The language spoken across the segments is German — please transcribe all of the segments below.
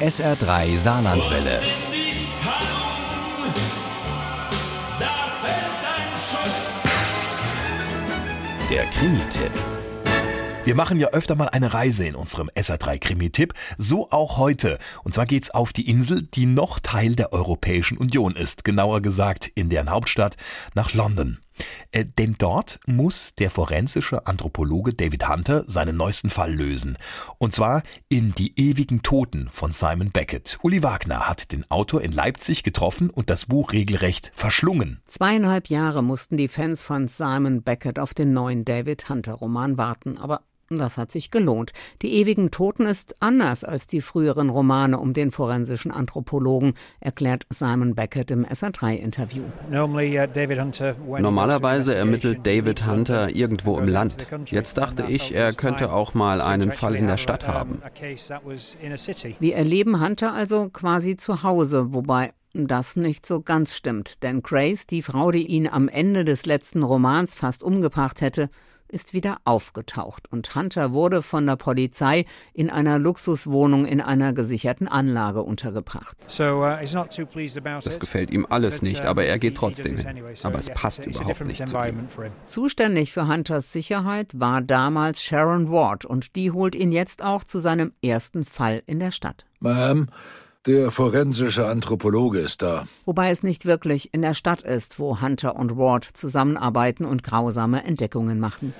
SR3 Saarlandwelle. Der Krimi-Tipp. Wir machen ja öfter mal eine Reise in unserem SR3 Krimi-Tipp, so auch heute. Und zwar geht's auf die Insel, die noch Teil der Europäischen Union ist, genauer gesagt in deren Hauptstadt nach London. Äh, denn dort muss der forensische Anthropologe David Hunter seinen neuesten Fall lösen. Und zwar in Die ewigen Toten von Simon Beckett. Uli Wagner hat den Autor in Leipzig getroffen und das Buch regelrecht verschlungen. Zweieinhalb Jahre mussten die Fans von Simon Beckett auf den neuen David Hunter Roman warten, aber das hat sich gelohnt. Die ewigen Toten ist anders als die früheren Romane um den forensischen Anthropologen, erklärt Simon Beckett im SA3-Interview. Uh, Normalerweise ermittelt David Hunter irgendwo im Land. Jetzt dachte ich, er könnte auch mal einen Fall in der Stadt haben. Wir erleben Hunter also quasi zu Hause, wobei das nicht so ganz stimmt, denn Grace, die Frau, die ihn am Ende des letzten Romans fast umgebracht hätte, ist wieder aufgetaucht und Hunter wurde von der Polizei in einer Luxuswohnung in einer gesicherten Anlage untergebracht. Uh, das gefällt ihm alles nicht, aber er geht trotzdem hin. Aber es passt überhaupt nicht zu ihm. Zuständig für Hunters Sicherheit war damals Sharon Ward und die holt ihn jetzt auch zu seinem ersten Fall in der Stadt. Ma'am, der forensische Anthropologe ist da. Wobei es nicht wirklich in der Stadt ist, wo Hunter und Ward zusammenarbeiten und grausame Entdeckungen machen.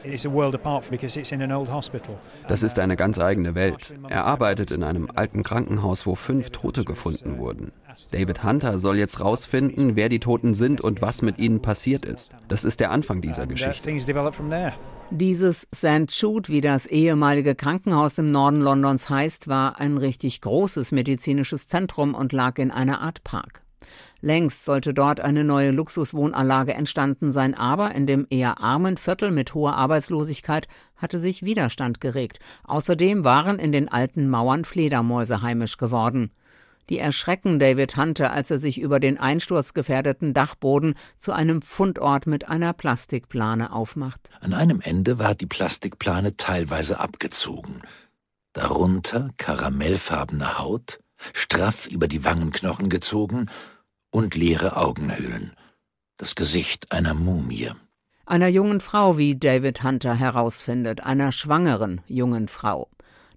Das ist eine ganz eigene Welt. Er arbeitet in einem alten Krankenhaus, wo fünf Tote gefunden wurden. David Hunter soll jetzt rausfinden, wer die Toten sind und was mit ihnen passiert ist. Das ist der Anfang dieser uh, Geschichte. Dieses St. Jude, wie das ehemalige Krankenhaus im Norden Londons heißt, war ein richtig großes medizinisches Zentrum und lag in einer Art Park. Längst sollte dort eine neue Luxuswohnanlage entstanden sein, aber in dem eher armen Viertel mit hoher Arbeitslosigkeit hatte sich Widerstand geregt. Außerdem waren in den alten Mauern Fledermäuse heimisch geworden. Die erschrecken David Hunter, als er sich über den einsturzgefährdeten Dachboden zu einem Fundort mit einer Plastikplane aufmacht. An einem Ende war die Plastikplane teilweise abgezogen. Darunter karamellfarbene Haut, straff über die Wangenknochen gezogen und leere Augenhöhlen. Das Gesicht einer Mumie. Einer jungen Frau, wie David Hunter herausfindet, einer schwangeren jungen Frau.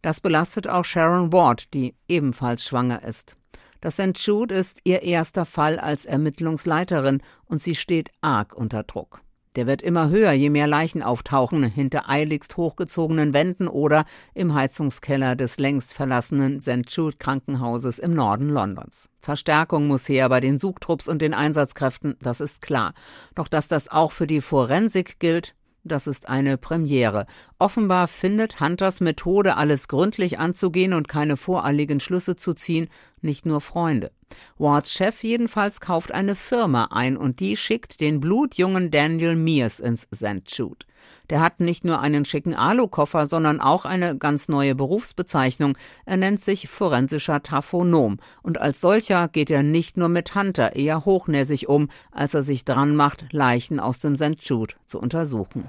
Das belastet auch Sharon Ward, die ebenfalls schwanger ist. Das St. Jude ist ihr erster Fall als Ermittlungsleiterin und sie steht arg unter Druck. Der wird immer höher, je mehr Leichen auftauchen, hinter eiligst hochgezogenen Wänden oder im Heizungskeller des längst verlassenen St. Jude Krankenhauses im Norden Londons. Verstärkung muss her bei den Suchtrupps und den Einsatzkräften, das ist klar. Doch dass das auch für die Forensik gilt, das ist eine Premiere. Offenbar findet Hunters Methode, alles gründlich anzugehen und keine voreiligen Schlüsse zu ziehen, nicht nur Freunde. Wards Chef jedenfalls kauft eine Firma ein und die schickt den blutjungen Daniel Mears ins St. Jude. Der hat nicht nur einen schicken Alukoffer, sondern auch eine ganz neue Berufsbezeichnung. Er nennt sich forensischer Taphonom. Und als solcher geht er nicht nur mit Hunter eher hochnäsig um, als er sich dran macht, Leichen aus dem St. Jude zu untersuchen.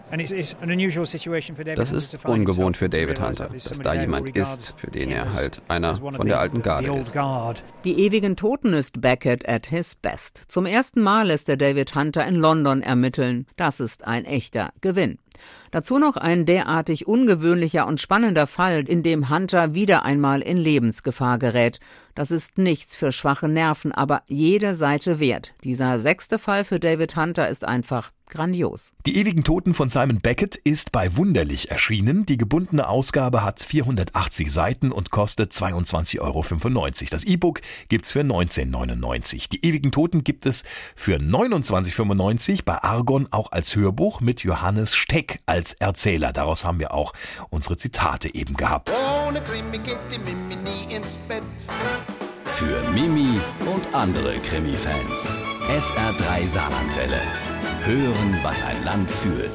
Das ist ungewohnt für David Hunter, dass da jemand ist, für den er halt einer von der alten Garde ist. Die ewigen Toten ist Beckett at his best. Zum ersten Mal lässt er David Hunter in London ermitteln. Das ist ein echter Gewinn. Dazu noch ein derartig ungewöhnlicher und spannender Fall, in dem Hunter wieder einmal in Lebensgefahr gerät. Das ist nichts für schwache Nerven, aber jede Seite wert. Dieser sechste Fall für David Hunter ist einfach grandios. Die ewigen Toten von Simon Beckett ist bei Wunderlich erschienen. Die gebundene Ausgabe hat 480 Seiten und kostet 22,95 Euro. Das E-Book gibt's für 19,99. Die ewigen Toten gibt es für 29,95 bei Argon auch als Hörbuch mit Johannes Steck als Erzähler. Daraus haben wir auch unsere Zitate eben gehabt. Ohne Krimi geht die Mimi nie ins Bett. Für Mimi und andere Krimi-Fans. SR3 Saarlandwelle. Hören, was ein Land fühlt.